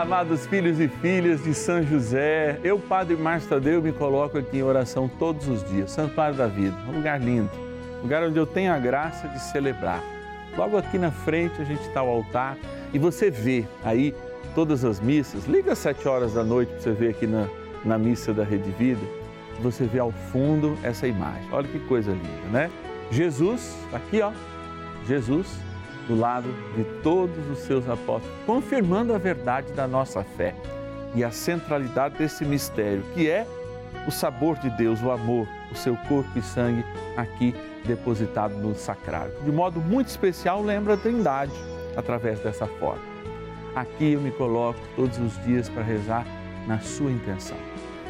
Amados filhos e filhas de São José. Eu, Padre Márcio Tadeu, me coloco aqui em oração todos os dias. Santuário da Vida, um lugar lindo, lugar onde eu tenho a graça de celebrar. Logo aqui na frente a gente está ao altar e você vê aí todas as missas. Liga às sete horas da noite para você ver aqui na, na missa da Rede Vida. Você vê ao fundo essa imagem. Olha que coisa linda, né? Jesus, aqui ó, Jesus do lado de todos os seus apóstolos, confirmando a verdade da nossa fé e a centralidade desse mistério, que é o sabor de Deus, o amor, o seu corpo e sangue aqui depositado no sacrário. De modo muito especial, lembra a Trindade através dessa forma. Aqui eu me coloco todos os dias para rezar na sua intenção,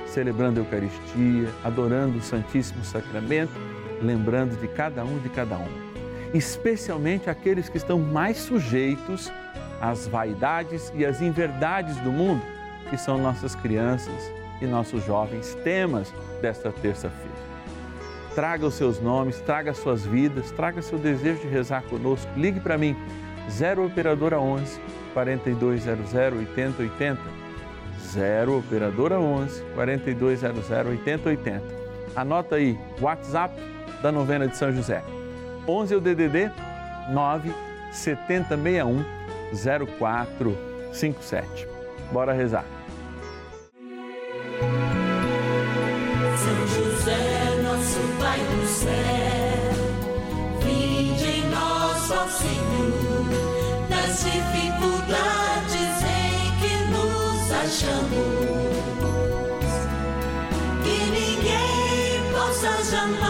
celebrando a Eucaristia, adorando o Santíssimo Sacramento, lembrando de cada um de cada uma especialmente aqueles que estão mais sujeitos às vaidades e às inverdades do mundo, que são nossas crianças e nossos jovens, temas desta terça-feira. Traga os seus nomes, traga as suas vidas, traga seu desejo de rezar conosco. Ligue para mim, 0 Operadora 11 4200 8080. 0 Operadora 11 4200 8080. Anota aí, WhatsApp da novena de São José 11 é o DDD 9 7061 0457. Bora rezar. São José, nosso Pai do céu, vinde em nós, ó Senhor, nas dificuldades em que nos achamos. Que ninguém possa jamais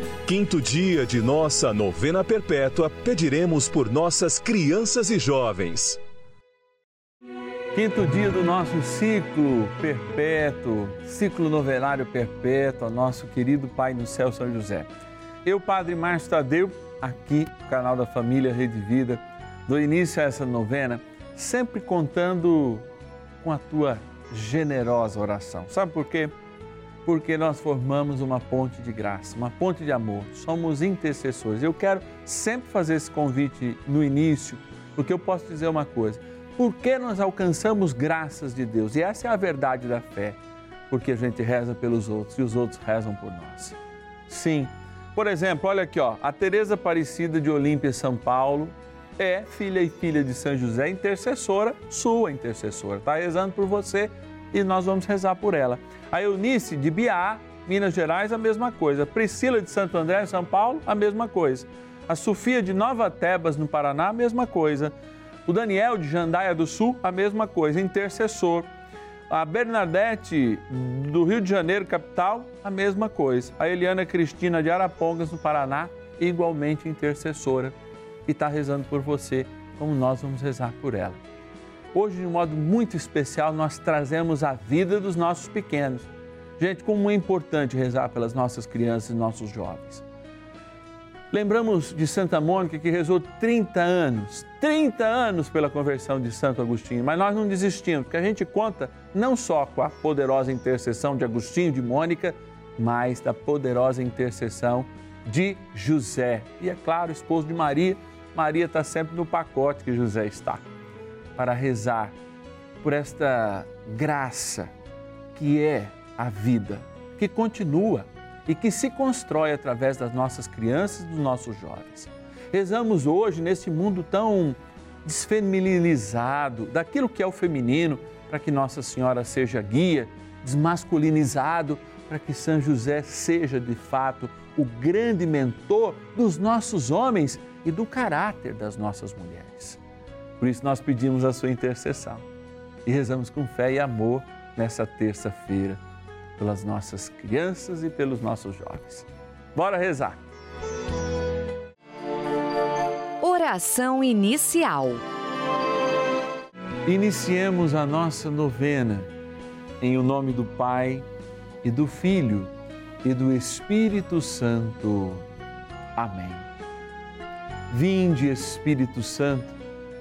quinto dia de nossa novena perpétua, pediremos por nossas crianças e jovens. Quinto dia do nosso ciclo perpétuo, ciclo novenário perpétuo, nosso querido Pai no céu, São José. Eu, Padre Márcio Tadeu, aqui no canal da Família Rede Vida, dou início a essa novena, sempre contando com a tua generosa oração. Sabe por quê? Porque nós formamos uma ponte de graça, uma ponte de amor, somos intercessores. Eu quero sempre fazer esse convite no início, porque eu posso dizer uma coisa: por que nós alcançamos graças de Deus? E essa é a verdade da fé, porque a gente reza pelos outros e os outros rezam por nós. Sim. Por exemplo, olha aqui, ó, a Teresa Aparecida de Olímpia, São Paulo, é filha e filha de São José, intercessora, sua intercessora, está rezando por você e nós vamos rezar por ela. A Eunice de Biá, Minas Gerais, a mesma coisa. Priscila de Santo André, São Paulo, a mesma coisa. A Sofia de Nova Tebas, no Paraná, a mesma coisa. O Daniel de Jandaia do Sul, a mesma coisa, intercessor. A Bernadette do Rio de Janeiro, capital, a mesma coisa. A Eliana Cristina de Arapongas, no Paraná, igualmente intercessora. E está rezando por você, como nós vamos rezar por ela. Hoje, de um modo muito especial, nós trazemos a vida dos nossos pequenos. Gente, como é importante rezar pelas nossas crianças e nossos jovens. Lembramos de Santa Mônica que rezou 30 anos, 30 anos pela conversão de Santo Agostinho, mas nós não desistimos, porque a gente conta não só com a poderosa intercessão de Agostinho de Mônica, mas da poderosa intercessão de José. E é claro, esposo de Maria, Maria está sempre no pacote que José está, para rezar por esta graça que é a vida, que continua e que se constrói através das nossas crianças e dos nossos jovens. Rezamos hoje nesse mundo tão desfeminilizado, daquilo que é o feminino, para que Nossa Senhora seja guia, desmasculinizado, para que São José seja de fato o grande mentor dos nossos homens e do caráter das nossas mulheres. Por isso nós pedimos a sua intercessão e rezamos com fé e amor nessa terça-feira pelas nossas crianças e pelos nossos jovens. Bora rezar. Oração inicial. Iniciemos a nossa novena em o nome do Pai e do Filho e do Espírito Santo. Amém. Vinde, Espírito Santo,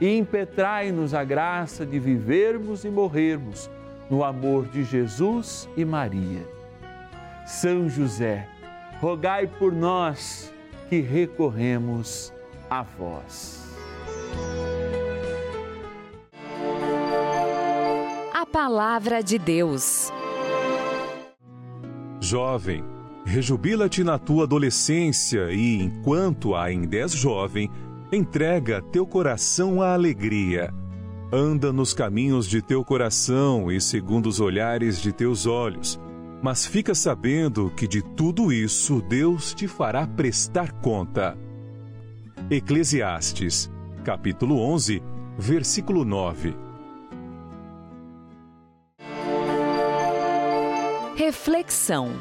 e impetrai-nos a graça de vivermos e morrermos no amor de Jesus e Maria. São José, rogai por nós que recorremos a vós. A Palavra de Deus. Jovem, rejubila-te na tua adolescência e, enquanto ainda és jovem, entrega teu coração à alegria Anda nos caminhos de teu coração e segundo os olhares de teus olhos, mas fica sabendo que de tudo isso Deus te fará prestar conta. Eclesiastes, capítulo 11, versículo 9. Reflexão.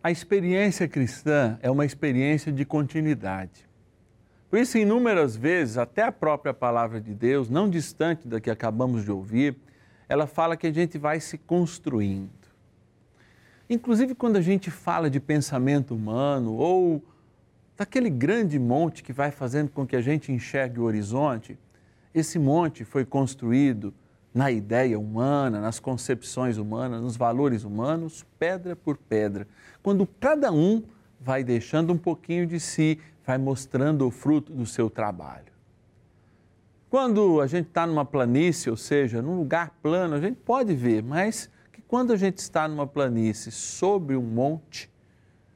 A experiência cristã é uma experiência de continuidade. Por isso, inúmeras vezes, até a própria palavra de Deus, não distante da que acabamos de ouvir, ela fala que a gente vai se construindo. Inclusive, quando a gente fala de pensamento humano ou daquele grande monte que vai fazendo com que a gente enxergue o horizonte, esse monte foi construído na ideia humana, nas concepções humanas, nos valores humanos, pedra por pedra. Quando cada um vai deixando um pouquinho de si, vai mostrando o fruto do seu trabalho. Quando a gente está numa planície, ou seja, num lugar plano, a gente pode ver, mas que quando a gente está numa planície sobre um monte,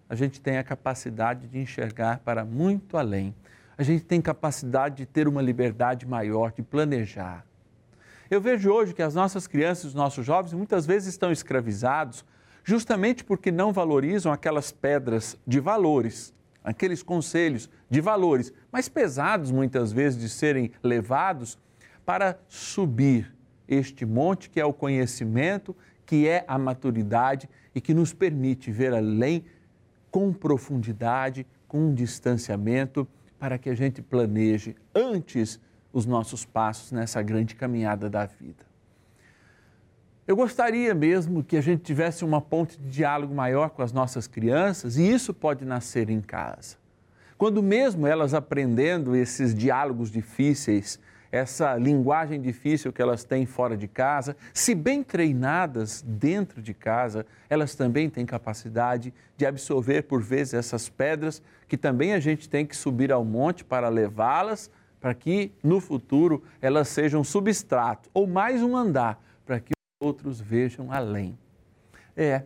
a gente tem a capacidade de enxergar para muito além. a gente tem capacidade de ter uma liberdade maior, de planejar. Eu vejo hoje que as nossas crianças, os nossos jovens, muitas vezes estão escravizados justamente porque não valorizam aquelas pedras de valores, aqueles conselhos de valores, mas pesados muitas vezes de serem levados para subir este monte que é o conhecimento, que é a maturidade e que nos permite ver além com profundidade, com um distanciamento, para que a gente planeje antes os nossos passos nessa grande caminhada da vida. Eu gostaria mesmo que a gente tivesse uma ponte de diálogo maior com as nossas crianças, e isso pode nascer em casa. Quando mesmo elas aprendendo esses diálogos difíceis, essa linguagem difícil que elas têm fora de casa, se bem treinadas dentro de casa, elas também têm capacidade de absorver por vezes essas pedras que também a gente tem que subir ao monte para levá-las, para que no futuro elas sejam substrato ou mais um andar para que outros vejam além. É,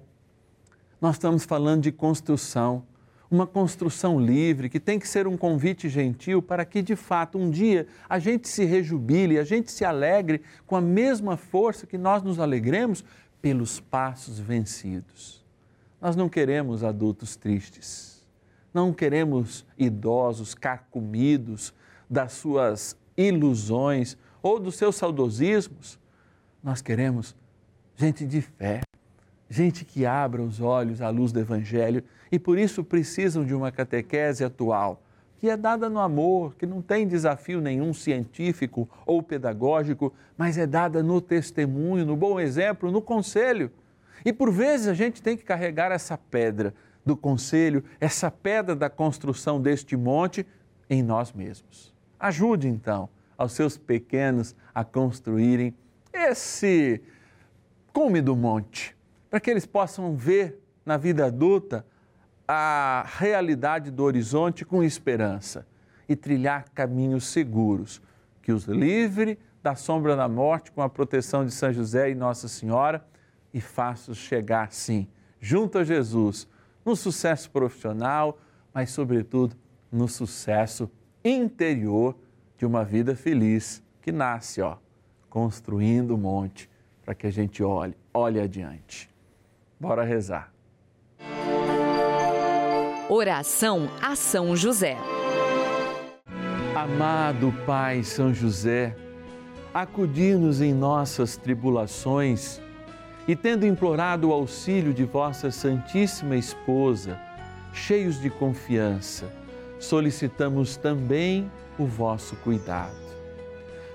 nós estamos falando de construção, uma construção livre que tem que ser um convite gentil para que de fato um dia a gente se rejubile, a gente se alegre com a mesma força que nós nos alegremos pelos passos vencidos. Nós não queremos adultos tristes, não queremos idosos carcomidos das suas ilusões ou dos seus saudosismos. Nós queremos gente de fé, gente que abra os olhos à luz do Evangelho e por isso precisam de uma catequese atual, que é dada no amor, que não tem desafio nenhum científico ou pedagógico, mas é dada no testemunho, no bom exemplo, no conselho. E por vezes a gente tem que carregar essa pedra do conselho, essa pedra da construção deste monte em nós mesmos. Ajude então aos seus pequenos a construírem esse cume do monte, para que eles possam ver na vida adulta a realidade do horizonte com esperança e trilhar caminhos seguros. Que os livre da sombra da morte com a proteção de São José e Nossa Senhora e faça-os chegar, sim, junto a Jesus, no sucesso profissional, mas, sobretudo, no sucesso interior de uma vida feliz que nasce, ó, construindo o monte para que a gente olhe, olhe adiante. Bora rezar. Oração a São José. Amado Pai São José, acudir-nos em nossas tribulações e, tendo implorado o auxílio de vossa Santíssima Esposa, cheios de confiança, solicitamos também o vosso cuidado.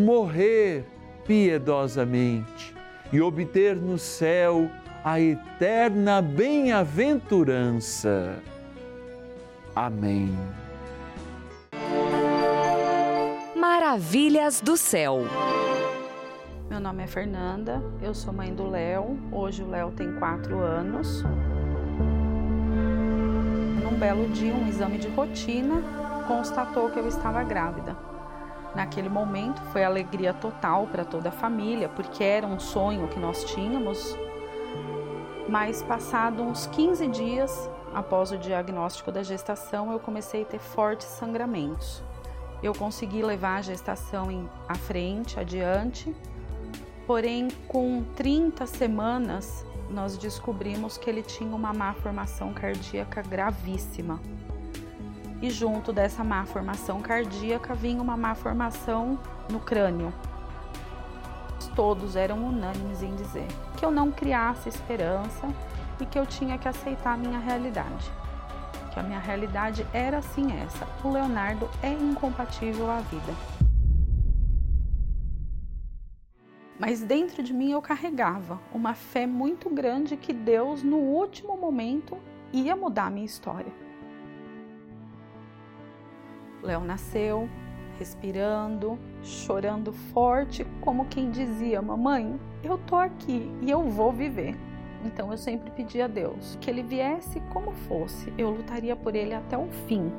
morrer piedosamente e obter no céu a eterna bem-aventurança. Amém. Maravilhas do céu. Meu nome é Fernanda, eu sou mãe do Léo. Hoje o Léo tem quatro anos. Num belo dia, um exame de rotina constatou que eu estava grávida. Naquele momento foi alegria total para toda a família, porque era um sonho que nós tínhamos. Mas passado uns 15 dias após o diagnóstico da gestação, eu comecei a ter fortes sangramentos. Eu consegui levar a gestação em, à frente, adiante, porém com 30 semanas nós descobrimos que ele tinha uma má formação cardíaca gravíssima e junto dessa má formação cardíaca vinha uma má formação no crânio. Todos eram unânimes em dizer que eu não criasse esperança e que eu tinha que aceitar a minha realidade. Que a minha realidade era assim essa. O Leonardo é incompatível à vida. Mas dentro de mim eu carregava uma fé muito grande que Deus, no último momento, ia mudar a minha história. Léo nasceu, respirando, chorando forte, como quem dizia: Mamãe, eu tô aqui e eu vou viver. Então eu sempre pedi a Deus que ele viesse como fosse, eu lutaria por ele até o fim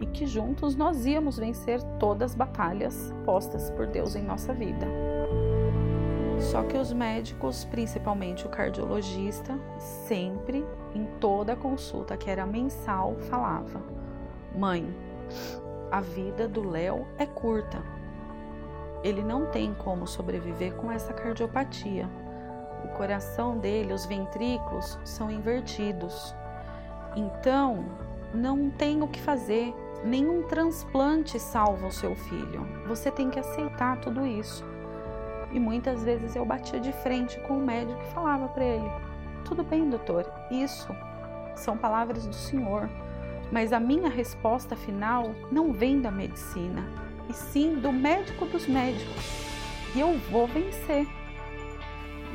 e que juntos nós íamos vencer todas as batalhas postas por Deus em nossa vida. Só que os médicos, principalmente o cardiologista, sempre em toda consulta que era mensal, falava: Mãe, a vida do Léo é curta. Ele não tem como sobreviver com essa cardiopatia. O coração dele, os ventrículos, são invertidos. Então, não tem o que fazer. Nenhum transplante salva o seu filho. Você tem que aceitar tudo isso. E muitas vezes eu batia de frente com o médico e falava para ele: Tudo bem, doutor, isso são palavras do Senhor. Mas a minha resposta final não vem da medicina, e sim do médico dos médicos. E eu vou vencer.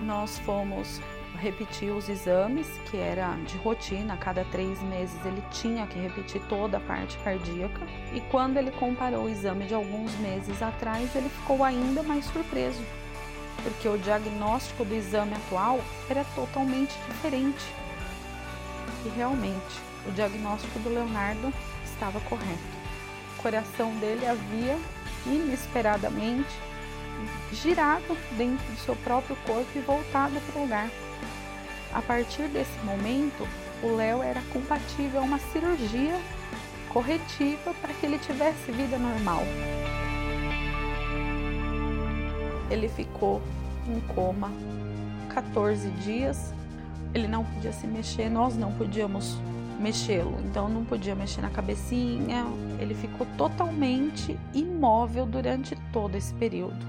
Nós fomos repetir os exames, que era de rotina, a cada três meses ele tinha que repetir toda a parte cardíaca. E quando ele comparou o exame de alguns meses atrás, ele ficou ainda mais surpreso, porque o diagnóstico do exame atual era totalmente diferente. E realmente, o diagnóstico do Leonardo estava correto. O coração dele havia inesperadamente girado dentro do seu próprio corpo e voltado para o lugar. A partir desse momento, o Léo era compatível a uma cirurgia corretiva para que ele tivesse vida normal. Ele ficou em coma 14 dias. Ele não podia se mexer, nós não podíamos mexê-lo, então não podia mexer na cabecinha. Ele ficou totalmente imóvel durante todo esse período.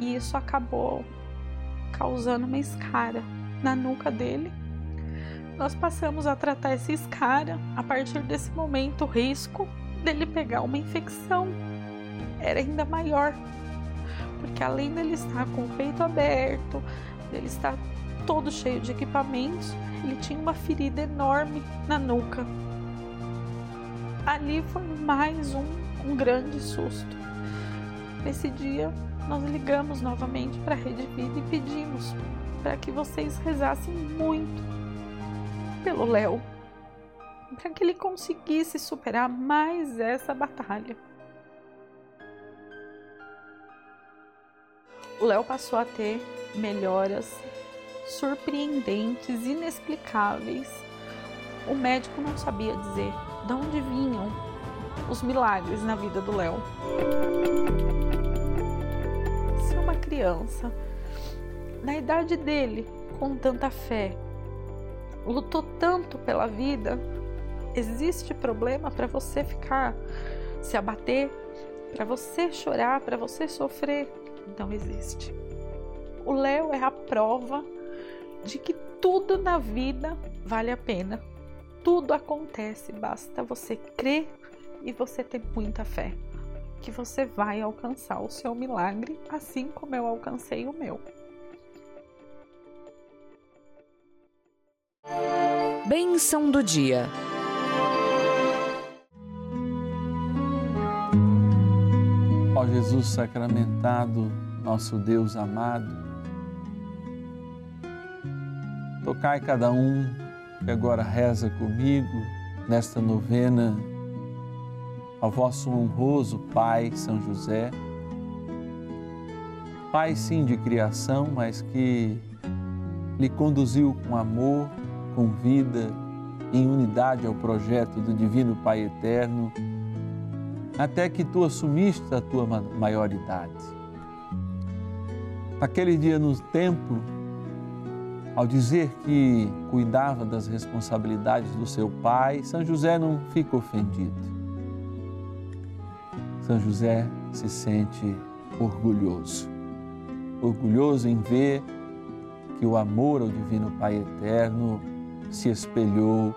E isso acabou causando uma escara na nuca dele. Nós passamos a tratar essa escara. A partir desse momento, o risco dele pegar uma infecção era ainda maior, porque além dele estar com o peito aberto, dele estar todo cheio de equipamentos, ele tinha uma ferida enorme na nuca. Ali foi mais um, um grande susto. Nesse dia, nós ligamos novamente para a Rede Vida e pedimos para que vocês rezassem muito pelo Léo, para que ele conseguisse superar mais essa batalha. O Léo passou a ter melhoras surpreendentes, inexplicáveis. O médico não sabia dizer de onde vinham os milagres na vida do Léo. Se uma criança, na idade dele, com tanta fé, lutou tanto pela vida, existe problema para você ficar se abater, para você chorar, para você sofrer? Não existe. O Léo é a prova de que tudo na vida vale a pena. Tudo acontece, basta você crer e você ter muita fé que você vai alcançar o seu milagre, assim como eu alcancei o meu. Bênção do dia. Ó Jesus sacramentado, nosso Deus amado, Tocai cada um que agora reza comigo nesta novena ao vosso honroso Pai São José, Pai sim de criação, mas que lhe conduziu com amor, com vida, em unidade ao projeto do Divino Pai Eterno, até que tu assumiste a tua maioridade. Naquele dia no templo, ao dizer que cuidava das responsabilidades do seu pai, São José não fica ofendido. São José se sente orgulhoso. Orgulhoso em ver que o amor ao Divino Pai Eterno se espelhou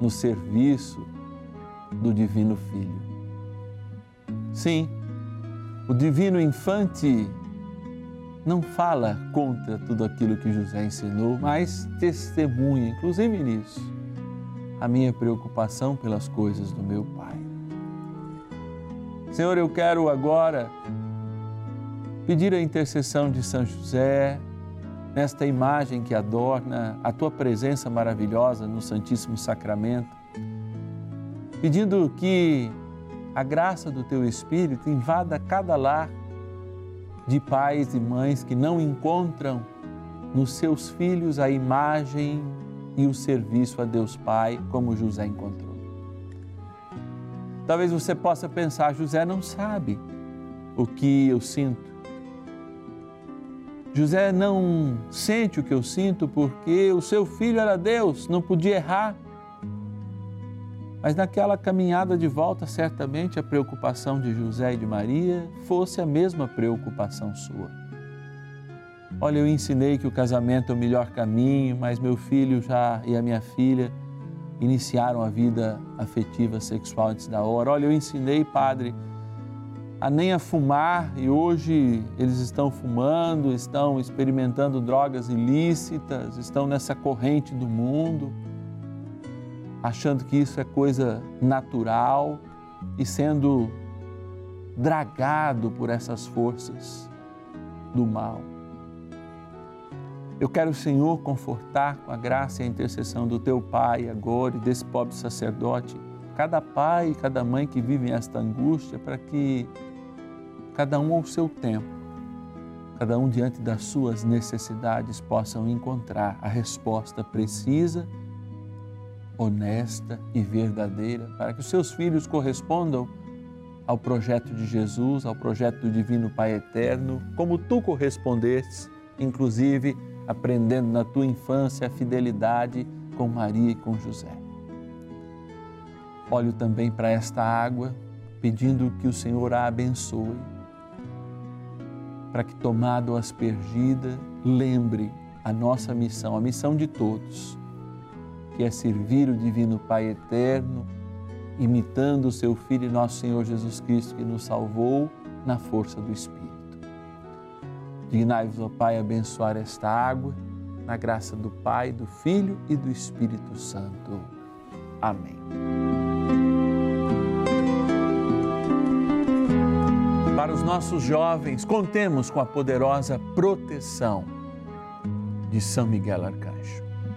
no serviço do Divino Filho. Sim, o Divino Infante não fala contra tudo aquilo que José ensinou, mas testemunha, inclusive nisso, a minha preocupação pelas coisas do meu Pai. Senhor, eu quero agora pedir a intercessão de São José nesta imagem que adorna a tua presença maravilhosa no Santíssimo Sacramento, pedindo que a graça do teu Espírito invada cada lar de pais e mães que não encontram nos seus filhos a imagem e o serviço a Deus Pai como José encontrou. Talvez você possa pensar, José não sabe o que eu sinto. José não sente o que eu sinto porque o seu filho era Deus, não podia errar. Mas naquela caminhada de volta, certamente a preocupação de José e de Maria fosse a mesma preocupação sua. Olha, eu ensinei que o casamento é o melhor caminho, mas meu filho já e a minha filha iniciaram a vida afetiva sexual antes da hora. Olha, eu ensinei, padre, a nem a fumar e hoje eles estão fumando, estão experimentando drogas ilícitas, estão nessa corrente do mundo achando que isso é coisa natural e sendo dragado por essas forças do mal. Eu quero, Senhor, confortar com a graça e a intercessão do teu Pai agora e desse pobre sacerdote, cada pai e cada mãe que vivem esta angústia, para que cada um ao seu tempo, cada um diante das suas necessidades, possam encontrar a resposta precisa honesta e verdadeira, para que os seus filhos correspondam ao projeto de Jesus, ao projeto do Divino Pai Eterno, como tu correspondeste, inclusive aprendendo na tua infância a fidelidade com Maria e com José. Olho também para esta água, pedindo que o Senhor a abençoe, para que, tomado aspergida, lembre a nossa missão, a missão de todos que é servir o Divino Pai Eterno, imitando o seu Filho, nosso Senhor Jesus Cristo, que nos salvou na força do Espírito. Dignai-vos, ó Pai, abençoar esta água, na graça do Pai, do Filho e do Espírito Santo. Amém. Para os nossos jovens, contemos com a poderosa proteção de São Miguel Arcanjo.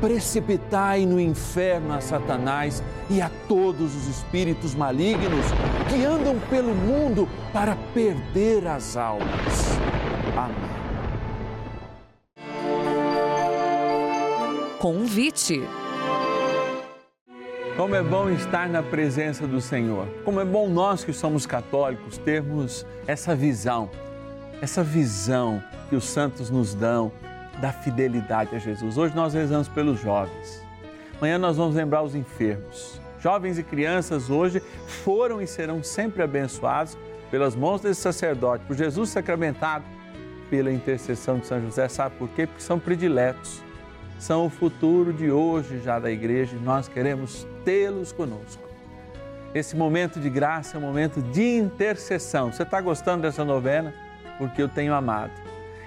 precipitai no inferno a Satanás e a todos os espíritos malignos que andam pelo mundo para perder as almas. Amém. Convite. Como é bom estar na presença do Senhor. Como é bom nós que somos católicos termos essa visão, essa visão que os santos nos dão da fidelidade a Jesus. Hoje nós rezamos pelos jovens. Amanhã nós vamos lembrar os enfermos. Jovens e crianças hoje foram e serão sempre abençoados pelas mãos desse sacerdote, por Jesus sacramentado, pela intercessão de São José. Sabe por quê? Porque são prediletos. São o futuro de hoje já da igreja e nós queremos tê-los conosco. Esse momento de graça é um momento de intercessão. Você está gostando dessa novena? Porque eu tenho amado.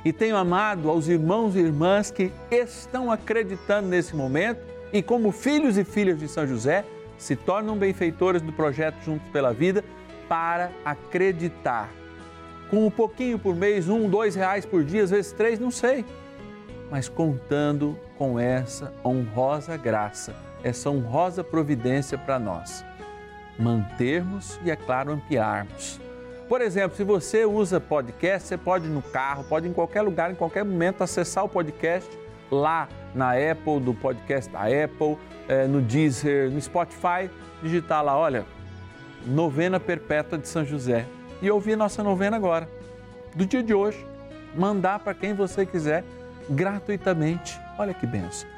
E tenho amado aos irmãos e irmãs que estão acreditando nesse momento e, como filhos e filhas de São José, se tornam benfeitores do projeto Juntos pela Vida para acreditar. Com um pouquinho por mês, um, dois reais por dia, às vezes três, não sei. Mas contando com essa honrosa graça, essa honrosa providência para nós. Mantermos e, é claro, ampliarmos. Por exemplo, se você usa podcast, você pode ir no carro, pode ir em qualquer lugar, em qualquer momento, acessar o podcast lá na Apple, do podcast da Apple, é, no Deezer, no Spotify, digitar lá, olha, Novena Perpétua de São José e ouvir nossa novena agora, do dia de hoje. Mandar para quem você quiser, gratuitamente. Olha que benção.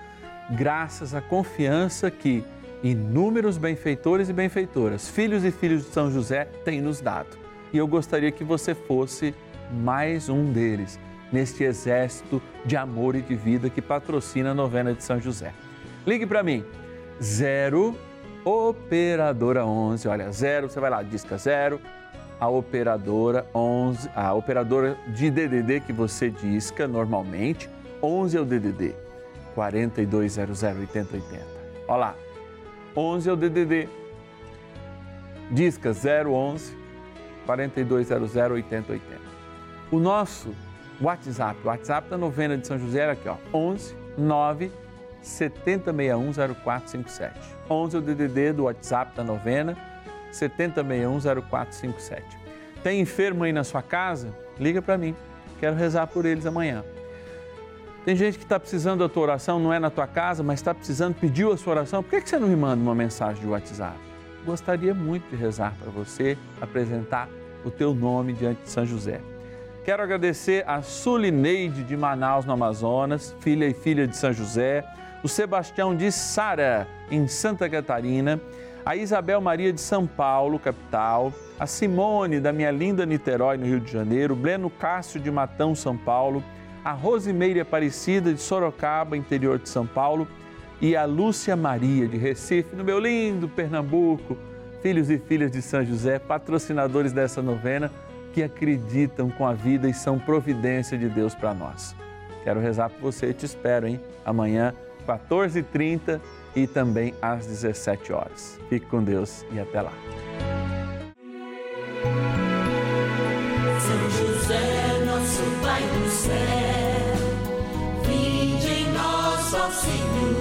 Graças à confiança que inúmeros benfeitores e benfeitoras, filhos e filhos de São José, têm nos dado. E eu gostaria que você fosse mais um deles, neste exército de amor e de vida que patrocina a novena de São José. Ligue para mim, 0 operadora 11, olha, 0, você vai lá, disca 0, a operadora 11, a operadora de DDD que você disca normalmente, 11 é o DDD, 4200 8080. Olha lá, 11 é o DDD, disca 011 4200 8080. O nosso WhatsApp, o WhatsApp da novena de São José era aqui, ó, 11 9 70610457. 11 é o DDD do WhatsApp da novena, 70610457. Tem enfermo aí na sua casa? Liga para mim. Quero rezar por eles amanhã. Tem gente que está precisando da tua oração, não é na tua casa, mas está precisando, pediu a sua oração. Por que você não me manda uma mensagem de WhatsApp? Gostaria muito de rezar para você, apresentar o teu nome diante de São José. Quero agradecer a Sulineide de Manaus, no Amazonas, filha e filha de São José o Sebastião de Sara, em Santa Catarina, a Isabel Maria de São Paulo, capital, a Simone da minha linda Niterói, no Rio de Janeiro, Breno Cássio de Matão, São Paulo, a Rosimeire Aparecida de Sorocaba, interior de São Paulo, e a Lúcia Maria de Recife, no meu lindo Pernambuco, filhos e filhas de São José, patrocinadores dessa novena, que acreditam com a vida e são providência de Deus para nós. Quero rezar por você e te espero, hein? Amanhã 14h30 e também às 17 horas. Fique com Deus e até lá. São José, nosso Pai do céu, vinde em nós, ó Senhor,